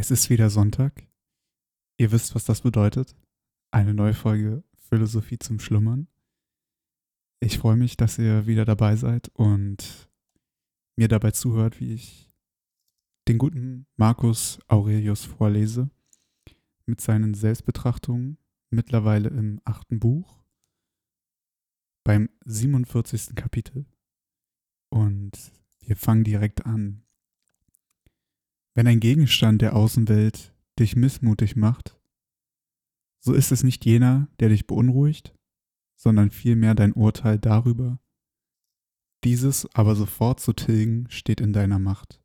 Es ist wieder Sonntag. Ihr wisst, was das bedeutet. Eine neue Folge Philosophie zum Schlummern. Ich freue mich, dass ihr wieder dabei seid und mir dabei zuhört, wie ich den guten Markus Aurelius vorlese mit seinen Selbstbetrachtungen, mittlerweile im achten Buch, beim 47. Kapitel. Und wir fangen direkt an. Wenn ein Gegenstand der Außenwelt dich missmutig macht, so ist es nicht jener, der dich beunruhigt, sondern vielmehr dein Urteil darüber. Dieses aber sofort zu tilgen steht in deiner Macht.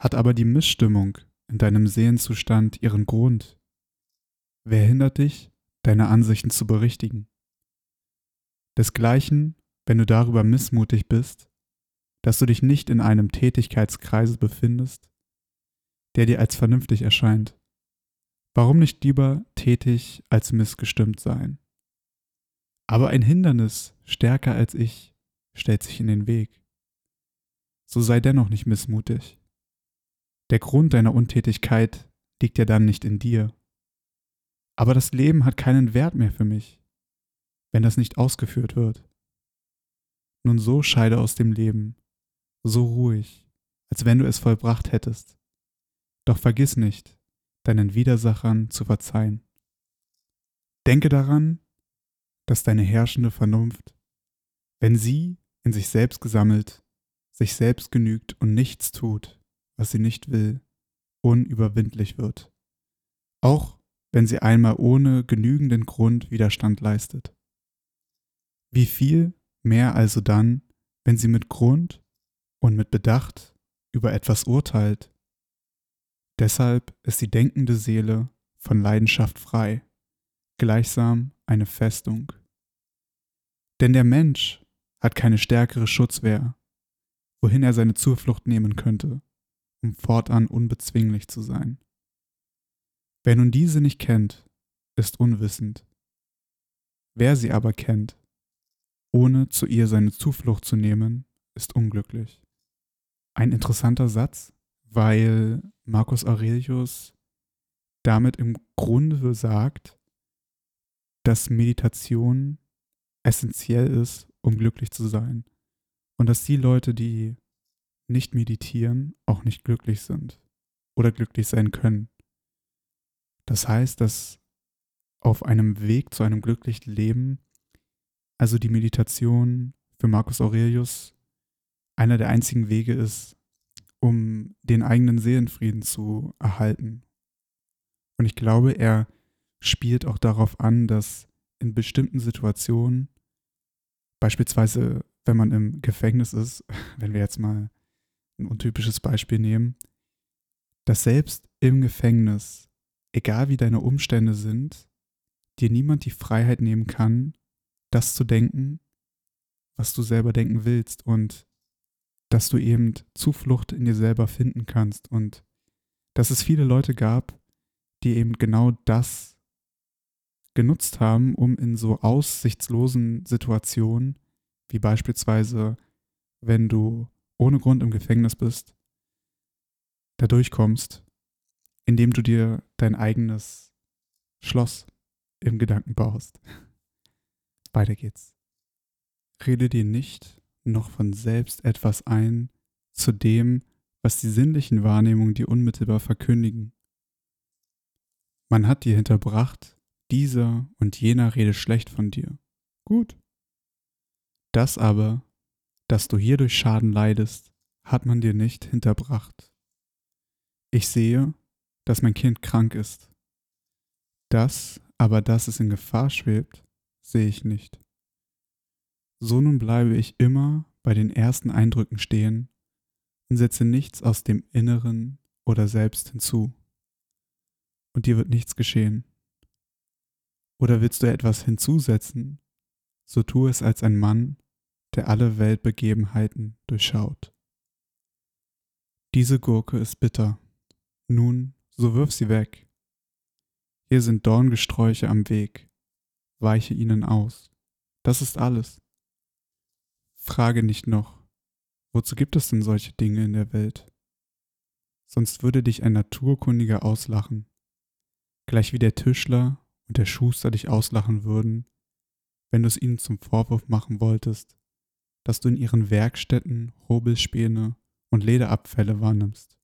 Hat aber die Missstimmung in deinem Seelenzustand ihren Grund? Wer hindert dich, deine Ansichten zu berichtigen? Desgleichen, wenn du darüber missmutig bist, dass du dich nicht in einem Tätigkeitskreise befindest, der dir als vernünftig erscheint. Warum nicht lieber tätig als missgestimmt sein? Aber ein Hindernis, stärker als ich, stellt sich in den Weg. So sei dennoch nicht missmutig. Der Grund deiner Untätigkeit liegt ja dann nicht in dir. Aber das Leben hat keinen Wert mehr für mich, wenn das nicht ausgeführt wird. Nun so scheide aus dem Leben, so ruhig, als wenn du es vollbracht hättest. Doch vergiss nicht, deinen Widersachern zu verzeihen. Denke daran, dass deine herrschende Vernunft, wenn sie in sich selbst gesammelt, sich selbst genügt und nichts tut, was sie nicht will, unüberwindlich wird, auch wenn sie einmal ohne genügenden Grund Widerstand leistet. Wie viel mehr also dann, wenn sie mit Grund und mit Bedacht über etwas urteilt Deshalb ist die denkende Seele von Leidenschaft frei, gleichsam eine Festung. Denn der Mensch hat keine stärkere Schutzwehr, wohin er seine Zuflucht nehmen könnte, um fortan unbezwinglich zu sein. Wer nun diese nicht kennt, ist unwissend. Wer sie aber kennt, ohne zu ihr seine Zuflucht zu nehmen, ist unglücklich. Ein interessanter Satz, weil Marcus Aurelius damit im Grunde sagt, dass Meditation essentiell ist, um glücklich zu sein. Und dass die Leute, die nicht meditieren, auch nicht glücklich sind oder glücklich sein können. Das heißt, dass auf einem Weg zu einem glücklichen Leben, also die Meditation für Marcus Aurelius, einer der einzigen Wege ist, um den eigenen Seelenfrieden zu erhalten. Und ich glaube, er spielt auch darauf an, dass in bestimmten Situationen, beispielsweise wenn man im Gefängnis ist, wenn wir jetzt mal ein untypisches Beispiel nehmen, dass selbst im Gefängnis, egal wie deine Umstände sind, dir niemand die Freiheit nehmen kann, das zu denken, was du selber denken willst und dass du eben Zuflucht in dir selber finden kannst und dass es viele Leute gab, die eben genau das genutzt haben, um in so aussichtslosen Situationen, wie beispielsweise, wenn du ohne Grund im Gefängnis bist, da durchkommst, indem du dir dein eigenes Schloss im Gedanken baust. Weiter geht's. Rede dir nicht noch von selbst etwas ein zu dem, was die sinnlichen Wahrnehmungen dir unmittelbar verkündigen. Man hat dir hinterbracht, dieser und jener rede schlecht von dir. Gut. Das aber, dass du hierdurch Schaden leidest, hat man dir nicht hinterbracht. Ich sehe, dass mein Kind krank ist. Das aber, dass es in Gefahr schwebt, sehe ich nicht. So nun bleibe ich immer bei den ersten Eindrücken stehen und setze nichts aus dem Inneren oder selbst hinzu. Und dir wird nichts geschehen. Oder willst du etwas hinzusetzen, so tu es als ein Mann, der alle Weltbegebenheiten durchschaut. Diese Gurke ist bitter. Nun, so wirf sie weg. Hier sind Dorngesträuche am Weg. Weiche ihnen aus. Das ist alles. Frage nicht noch, wozu gibt es denn solche Dinge in der Welt? sonst würde dich ein Naturkundiger auslachen, gleich wie der Tischler und der Schuster dich auslachen würden, wenn du es ihnen zum Vorwurf machen wolltest, dass du in ihren Werkstätten Hobelspäne und Lederabfälle wahrnimmst.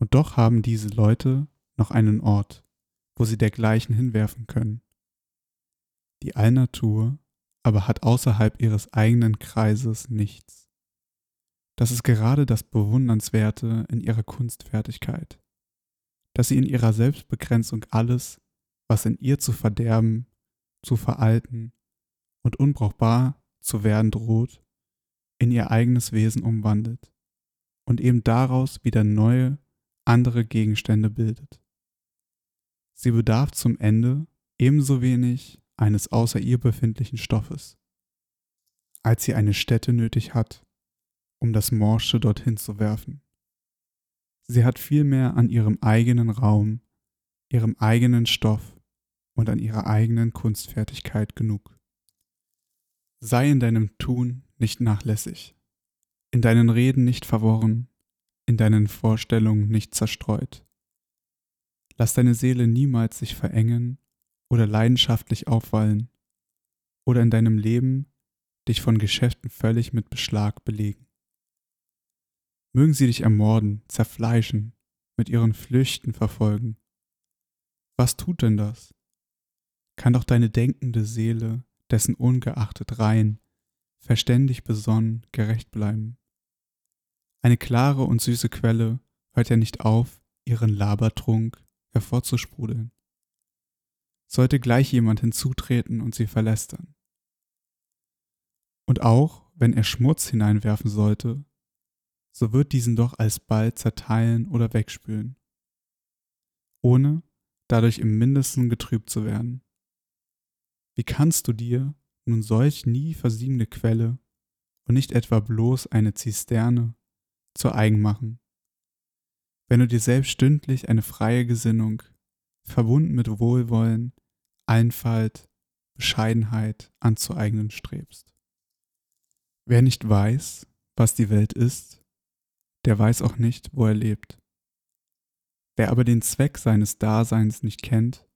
Und doch haben diese Leute noch einen Ort, wo sie dergleichen hinwerfen können. Die Allnatur aber hat außerhalb ihres eigenen Kreises nichts. Das ist gerade das Bewundernswerte in ihrer Kunstfertigkeit, dass sie in ihrer Selbstbegrenzung alles, was in ihr zu verderben, zu veralten und unbrauchbar zu werden droht, in ihr eigenes Wesen umwandelt und eben daraus wieder neue, andere Gegenstände bildet. Sie bedarf zum Ende ebenso wenig eines außer ihr befindlichen Stoffes, als sie eine Stätte nötig hat, um das Morsche dorthin zu werfen. Sie hat vielmehr an ihrem eigenen Raum, ihrem eigenen Stoff und an ihrer eigenen Kunstfertigkeit genug. Sei in deinem Tun nicht nachlässig, in deinen Reden nicht verworren, in deinen Vorstellungen nicht zerstreut. Lass deine Seele niemals sich verengen oder leidenschaftlich aufwallen oder in deinem Leben dich von Geschäften völlig mit Beschlag belegen. Mögen sie dich ermorden, zerfleischen, mit ihren Flüchten verfolgen. Was tut denn das? Kann doch deine denkende Seele, dessen ungeachtet rein, verständig besonnen, gerecht bleiben. Eine klare und süße Quelle hört ja nicht auf, ihren Labertrunk hervorzusprudeln sollte gleich jemand hinzutreten und sie verlästern. Und auch wenn er Schmutz hineinwerfen sollte, so wird diesen doch alsbald zerteilen oder wegspülen, ohne dadurch im mindesten getrübt zu werden. Wie kannst du dir nun solch nie versiegende Quelle und nicht etwa bloß eine Zisterne zu eigen machen, wenn du dir selbst stündlich eine freie Gesinnung, verbunden mit Wohlwollen, Einfalt, Bescheidenheit anzueignen strebst. Wer nicht weiß, was die Welt ist, der weiß auch nicht, wo er lebt. Wer aber den Zweck seines Daseins nicht kennt,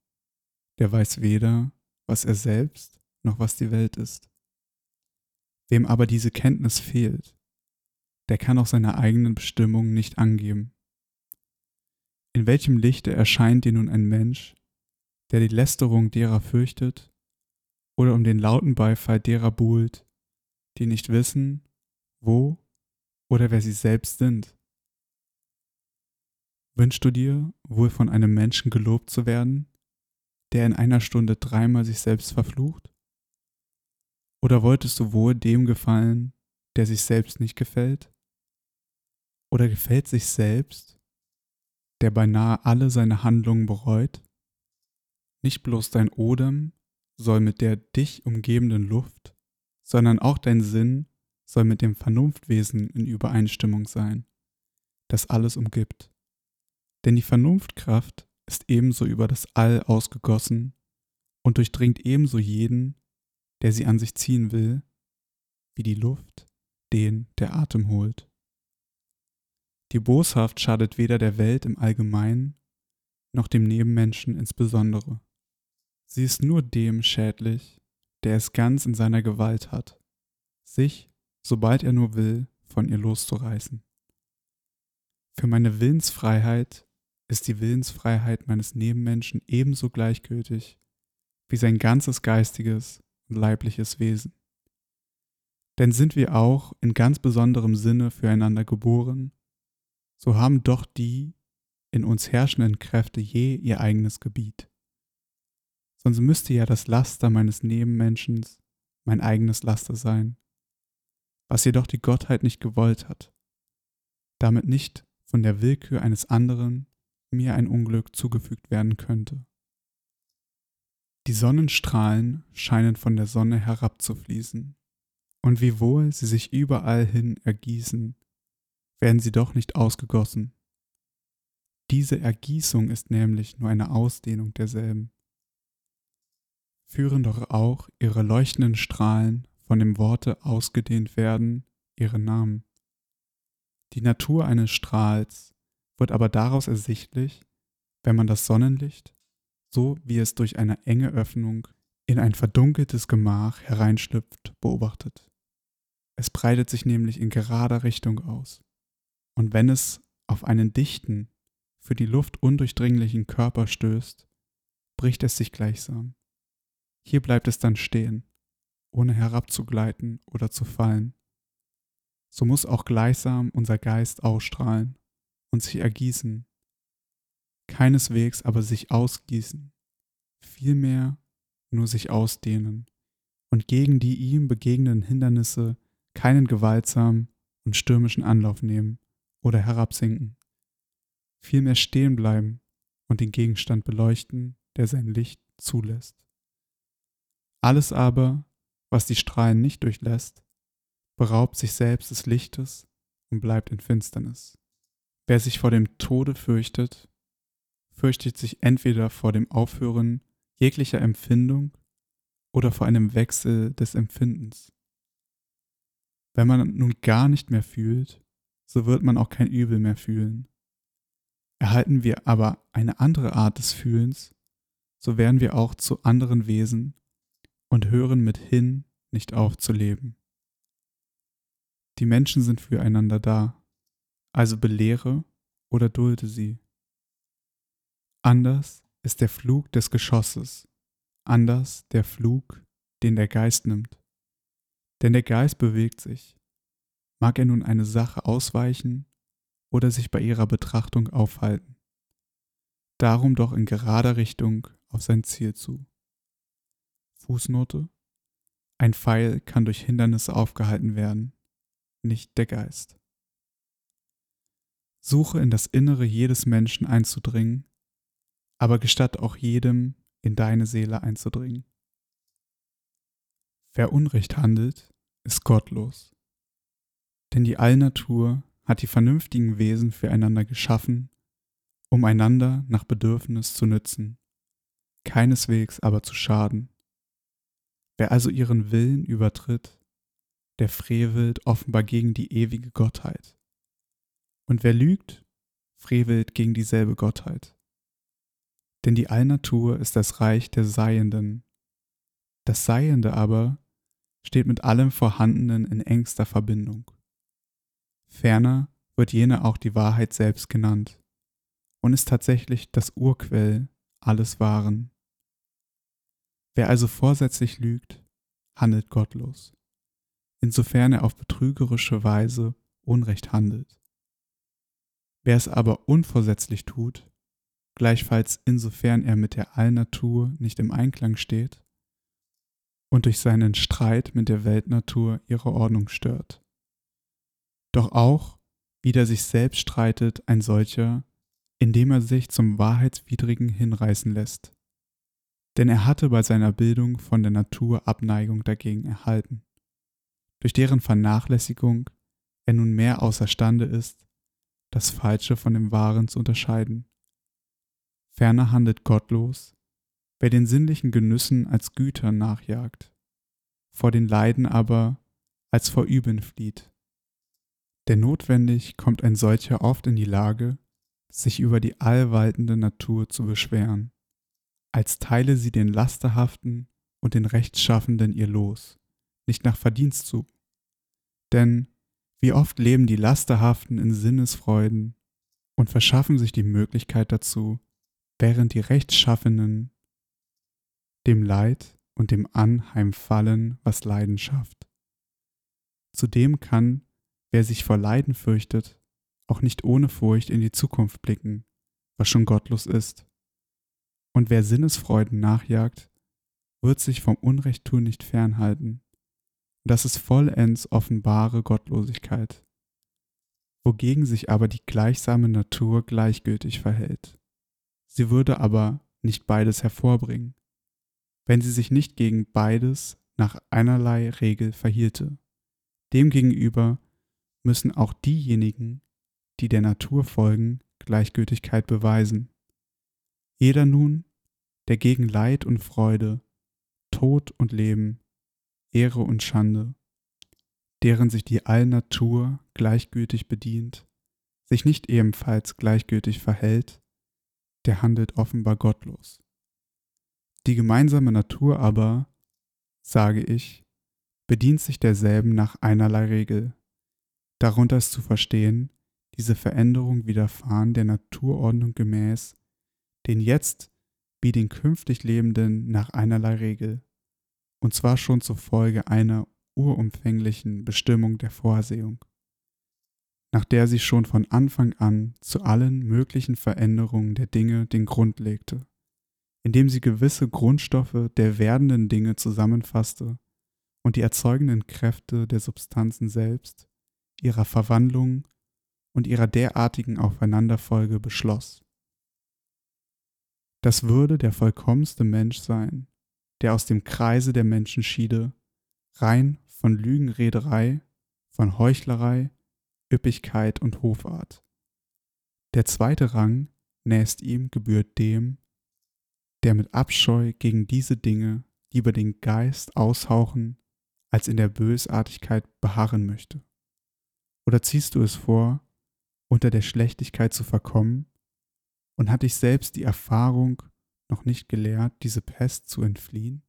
der weiß weder, was er selbst noch was die Welt ist. Wem aber diese Kenntnis fehlt, der kann auch seine eigenen Bestimmungen nicht angeben. In welchem Lichte erscheint dir nun ein Mensch, der die Lästerung derer fürchtet, oder um den lauten Beifall derer buhlt, die nicht wissen, wo oder wer sie selbst sind. Wünschst du dir, wohl von einem Menschen gelobt zu werden, der in einer Stunde dreimal sich selbst verflucht? Oder wolltest du wohl dem gefallen, der sich selbst nicht gefällt? Oder gefällt sich selbst, der beinahe alle seine Handlungen bereut? Nicht bloß dein Odem soll mit der dich umgebenden Luft, sondern auch dein Sinn soll mit dem Vernunftwesen in Übereinstimmung sein, das alles umgibt. Denn die Vernunftkraft ist ebenso über das All ausgegossen und durchdringt ebenso jeden, der sie an sich ziehen will, wie die Luft den der Atem holt. Die Boshaft schadet weder der Welt im Allgemeinen noch dem Nebenmenschen insbesondere. Sie ist nur dem schädlich, der es ganz in seiner Gewalt hat, sich, sobald er nur will, von ihr loszureißen. Für meine Willensfreiheit ist die Willensfreiheit meines Nebenmenschen ebenso gleichgültig wie sein ganzes geistiges und leibliches Wesen. Denn sind wir auch in ganz besonderem Sinne füreinander geboren, so haben doch die in uns herrschenden Kräfte je ihr eigenes Gebiet sonst müsste ja das Laster meines Nebenmenschens mein eigenes Laster sein, was jedoch die Gottheit nicht gewollt hat, damit nicht von der Willkür eines anderen mir ein Unglück zugefügt werden könnte. Die Sonnenstrahlen scheinen von der Sonne herabzufließen, und wiewohl sie sich überall hin ergießen, werden sie doch nicht ausgegossen. Diese Ergießung ist nämlich nur eine Ausdehnung derselben führen doch auch ihre leuchtenden Strahlen von dem Worte ausgedehnt werden, ihre Namen. Die Natur eines Strahls wird aber daraus ersichtlich, wenn man das Sonnenlicht, so wie es durch eine enge Öffnung in ein verdunkeltes Gemach hereinschlüpft, beobachtet. Es breitet sich nämlich in gerader Richtung aus. Und wenn es auf einen dichten, für die Luft undurchdringlichen Körper stößt, bricht es sich gleichsam. Hier bleibt es dann stehen, ohne herabzugleiten oder zu fallen. So muss auch gleichsam unser Geist ausstrahlen und sich ergießen, keineswegs aber sich ausgießen, vielmehr nur sich ausdehnen und gegen die ihm begegnenden Hindernisse keinen gewaltsamen und stürmischen Anlauf nehmen oder herabsinken, vielmehr stehen bleiben und den Gegenstand beleuchten, der sein Licht zulässt. Alles aber, was die Strahlen nicht durchlässt, beraubt sich selbst des Lichtes und bleibt in Finsternis. Wer sich vor dem Tode fürchtet, fürchtet sich entweder vor dem Aufhören jeglicher Empfindung oder vor einem Wechsel des Empfindens. Wenn man nun gar nicht mehr fühlt, so wird man auch kein Übel mehr fühlen. Erhalten wir aber eine andere Art des Fühlens, so werden wir auch zu anderen Wesen und hören mithin nicht auf zu leben. Die Menschen sind füreinander da, also belehre oder dulde sie. Anders ist der Flug des Geschosses, anders der Flug, den der Geist nimmt. Denn der Geist bewegt sich, mag er nun eine Sache ausweichen oder sich bei ihrer Betrachtung aufhalten. Darum doch in gerader Richtung auf sein Ziel zu. Fußnote Ein Pfeil kann durch Hindernisse aufgehalten werden, nicht der Geist. Suche in das Innere jedes Menschen einzudringen, aber gestatt auch jedem in deine Seele einzudringen. Wer Unrecht handelt, ist gottlos. Denn die Allnatur hat die vernünftigen Wesen füreinander geschaffen, um einander nach Bedürfnis zu nützen, keineswegs aber zu schaden. Wer also ihren Willen übertritt, der frevelt offenbar gegen die ewige Gottheit. Und wer lügt, frevelt gegen dieselbe Gottheit. Denn die Allnatur ist das Reich der Seienden. Das Seiende aber steht mit allem Vorhandenen in engster Verbindung. Ferner wird jene auch die Wahrheit selbst genannt und ist tatsächlich das Urquell alles Wahren. Wer also vorsätzlich lügt, handelt gottlos, insofern er auf betrügerische Weise Unrecht handelt. Wer es aber unvorsätzlich tut, gleichfalls insofern er mit der Allnatur nicht im Einklang steht und durch seinen Streit mit der Weltnatur ihre Ordnung stört. Doch auch, wider sich selbst streitet ein solcher, indem er sich zum Wahrheitswidrigen hinreißen lässt. Denn er hatte bei seiner Bildung von der Natur Abneigung dagegen erhalten, durch deren Vernachlässigung er nun mehr außerstande ist, das Falsche von dem Wahren zu unterscheiden. Ferner handelt gottlos, wer den sinnlichen Genüssen als Güter nachjagt, vor den Leiden aber als vor Üben flieht. Denn notwendig kommt ein solcher oft in die Lage, sich über die allwaltende Natur zu beschweren, als teile sie den Lasterhaften und den Rechtschaffenden ihr Los, nicht nach Verdienst zu. Denn wie oft leben die Lasterhaften in Sinnesfreuden und verschaffen sich die Möglichkeit dazu, während die Rechtschaffenen dem Leid und dem Anheimfallen, was Leiden schafft. Zudem kann, wer sich vor Leiden fürchtet, auch nicht ohne Furcht in die Zukunft blicken, was schon gottlos ist. Und wer Sinnesfreuden nachjagt, wird sich vom Unrechttun nicht fernhalten. Das ist vollends offenbare Gottlosigkeit, wogegen sich aber die gleichsame Natur gleichgültig verhält. Sie würde aber nicht beides hervorbringen, wenn sie sich nicht gegen beides nach einerlei Regel verhielte. Demgegenüber müssen auch diejenigen, die der Natur folgen, Gleichgültigkeit beweisen. Jeder nun, der gegen Leid und Freude, Tod und Leben, Ehre und Schande, deren sich die Allnatur gleichgültig bedient, sich nicht ebenfalls gleichgültig verhält, der handelt offenbar gottlos. Die gemeinsame Natur aber, sage ich, bedient sich derselben nach einerlei Regel. Darunter ist zu verstehen, diese Veränderung widerfahren der Naturordnung gemäß, den jetzt wie den künftig Lebenden nach einerlei Regel, und zwar schon zur Folge einer urumfänglichen Bestimmung der Vorsehung, nach der sie schon von Anfang an zu allen möglichen Veränderungen der Dinge den Grund legte, indem sie gewisse Grundstoffe der werdenden Dinge zusammenfasste und die erzeugenden Kräfte der Substanzen selbst, ihrer Verwandlung und ihrer derartigen Aufeinanderfolge beschloss. Das würde der vollkommenste Mensch sein, der aus dem Kreise der Menschen schiede, rein von Lügenrederei, von Heuchlerei, Üppigkeit und Hofart. Der zweite Rang nächst ihm gebührt dem, der mit Abscheu gegen diese Dinge lieber den Geist aushauchen, als in der Bösartigkeit beharren möchte. Oder ziehst du es vor, unter der Schlechtigkeit zu verkommen, und hat dich selbst die Erfahrung noch nicht gelehrt, diese Pest zu entfliehen?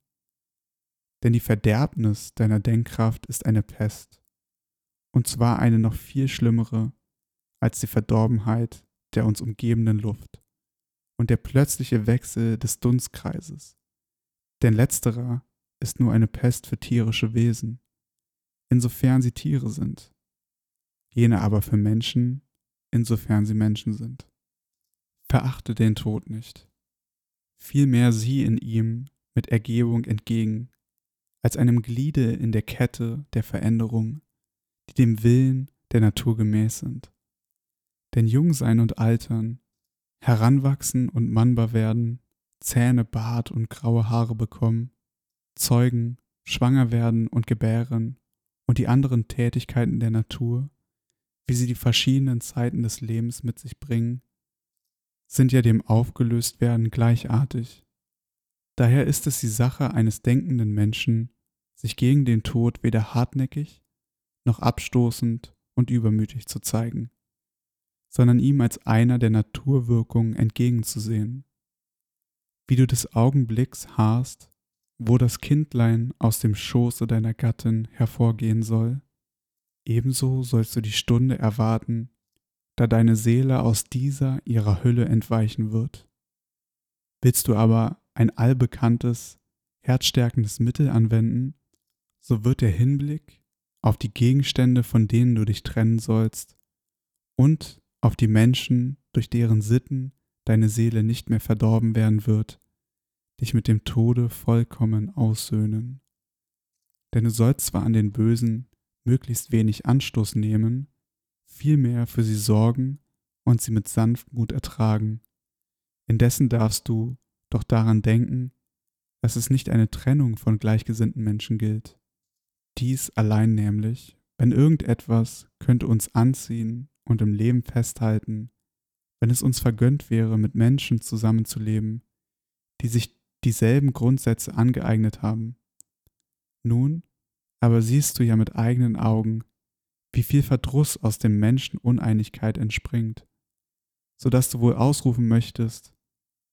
Denn die Verderbnis deiner Denkkraft ist eine Pest, und zwar eine noch viel schlimmere als die Verdorbenheit der uns umgebenden Luft und der plötzliche Wechsel des Dunstkreises. Denn letzterer ist nur eine Pest für tierische Wesen, insofern sie Tiere sind, jene aber für Menschen, insofern sie Menschen sind. Verachte den Tod nicht, vielmehr sieh in ihm mit Ergebung entgegen, als einem Gliede in der Kette der Veränderung, die dem Willen der Natur gemäß sind. Denn Jungsein und Altern, Heranwachsen und mannbar werden, Zähne, Bart und graue Haare bekommen, Zeugen, schwanger werden und gebären und die anderen Tätigkeiten der Natur, wie sie die verschiedenen Zeiten des Lebens mit sich bringen, sind ja dem Aufgelöstwerden gleichartig. Daher ist es die Sache eines denkenden Menschen, sich gegen den Tod weder hartnäckig noch abstoßend und übermütig zu zeigen, sondern ihm als einer der Naturwirkungen entgegenzusehen. Wie du des Augenblicks harrst, wo das Kindlein aus dem Schoße deiner Gattin hervorgehen soll, ebenso sollst du die Stunde erwarten, da deine Seele aus dieser ihrer Hülle entweichen wird. Willst du aber ein allbekanntes, herzstärkendes Mittel anwenden, so wird der Hinblick auf die Gegenstände, von denen du dich trennen sollst, und auf die Menschen, durch deren Sitten deine Seele nicht mehr verdorben werden wird, dich mit dem Tode vollkommen aussöhnen. Denn du sollst zwar an den Bösen möglichst wenig Anstoß nehmen, vielmehr für sie sorgen und sie mit Sanftmut ertragen. Indessen darfst du doch daran denken, dass es nicht eine Trennung von gleichgesinnten Menschen gilt. Dies allein nämlich, wenn irgendetwas könnte uns anziehen und im Leben festhalten, wenn es uns vergönnt wäre, mit Menschen zusammenzuleben, die sich dieselben Grundsätze angeeignet haben. Nun aber siehst du ja mit eigenen Augen, wie viel Verdruss aus dem Menschen Uneinigkeit entspringt, so dass du wohl ausrufen möchtest,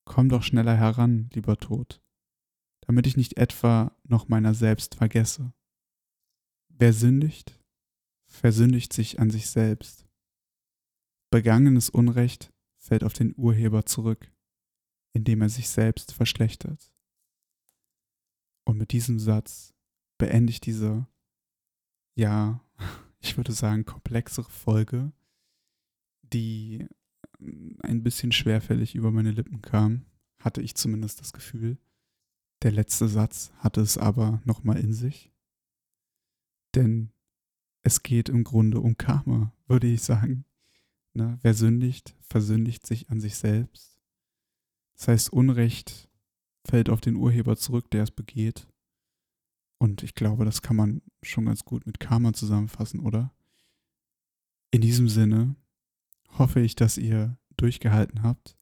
komm doch schneller heran, lieber Tod, damit ich nicht etwa noch meiner selbst vergesse. Wer sündigt, versündigt sich an sich selbst. Begangenes Unrecht fällt auf den Urheber zurück indem er sich selbst verschlechtert. Und mit diesem Satz beende ich diese, ja, ich würde sagen, komplexere Folge, die ein bisschen schwerfällig über meine Lippen kam, hatte ich zumindest das Gefühl. Der letzte Satz hatte es aber nochmal in sich. Denn es geht im Grunde um Karma, würde ich sagen. Ne? Wer sündigt, versündigt sich an sich selbst. Das heißt, Unrecht fällt auf den Urheber zurück, der es begeht. Und ich glaube, das kann man schon ganz gut mit Karma zusammenfassen, oder? In diesem Sinne hoffe ich, dass ihr durchgehalten habt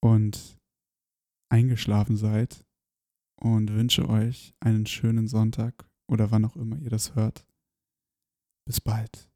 und eingeschlafen seid und wünsche euch einen schönen Sonntag oder wann auch immer ihr das hört. Bis bald.